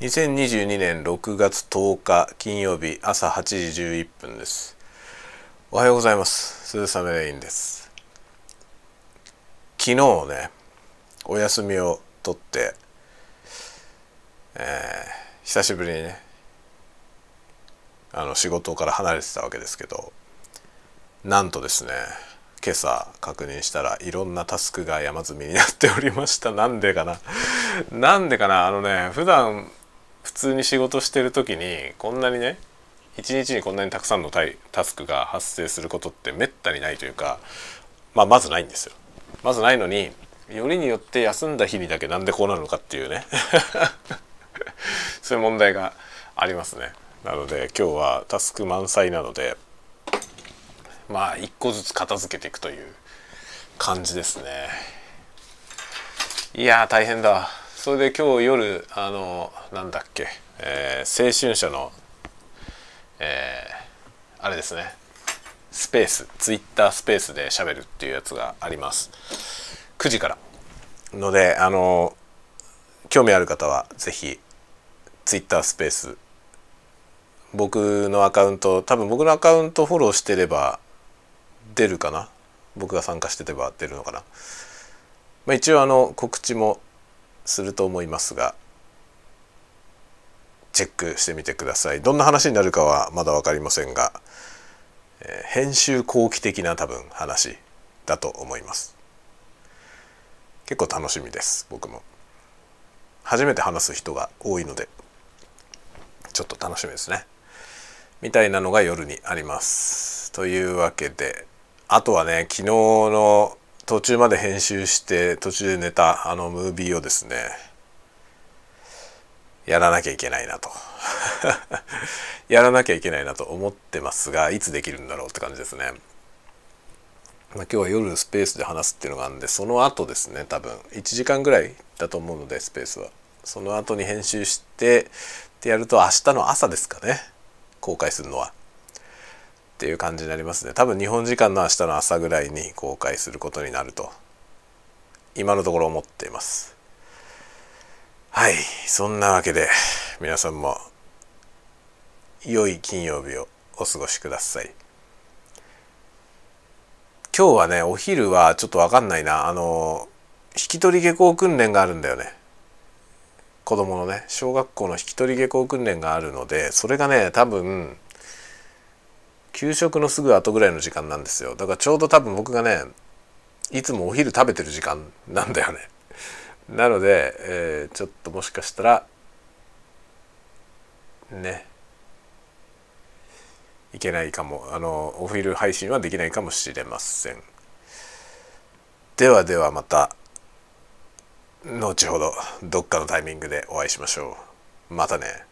2022年6月10日金曜日朝8時11分です。おはようございます。鈴雨レインです。昨日ねお休みを取ってえー、久しぶりにねあの仕事から離れてたわけですけどなんとですね今朝確認したらいろんなタスクが山積みになっておりました。なんでかな？なんでかな？あのね普段普通に仕事してる時にこんなにね一日にこんなにたくさんのタスクが発生することってめったにないというか、まあ、まずないんですよ。まずないのによりによって休んだ日にだけなんでこうなるのかっていうね そういう問題がありますね。なので今日はタスク満載なのでまあ一個ずつ片付けていくという感じですね。いや大変だそれで今日夜あのなんだっけ、えー、青春社の、えー、あれですね。スペースツイッタースペースで喋るっていうやつがあります。9時から。のであの興味ある方は是非ツイッタースペース。僕のアカウント多分僕のアカウントフォローしてれば出るかな。僕が参加してれば出るのかな、まあ、一応あの告知もすると思いますがチェックしてみてください。どんな話になるかはまだ分かりませんが、えー、編集後期的な多分話だと思います。結構楽しみです僕も。初めて話す人が多いのでちょっと楽しみですね。みたいなのが夜にあります。というわけであとはね昨日の途中まで編集して途中で寝たあのムービーをですねやらなきゃいけないなと。やらなきゃいけないなと思ってますがいつできるんだろうって感じですね。まあ、今日は夜スペースで話すっていうのがあるんでその後ですね多分。1時間ぐらいだと思うのでスペースは。その後に編集してってやると明日の朝ですかね。公開するのは。っていう感じになりますね。多分日本時間の明日の朝ぐらいに公開することになると今のところ思っています。はい。そんなわけで皆さんも良い金曜日をお過ごしください。今日はねお昼はちょっと分かんないな。あの引き取り下校訓練があるんだよね。子供のね小学校の引き取り下校訓練があるのでそれがね多分給食のすぐ後ぐらいの時間なんですよ。だからちょうど多分僕がねいつもお昼食べてる時間なんだよね。なので、えー、ちょっともしかしたらね。いけないかも。あのお昼配信はできないかもしれません。ではではまた後ほどどっかのタイミングでお会いしましょう。またね。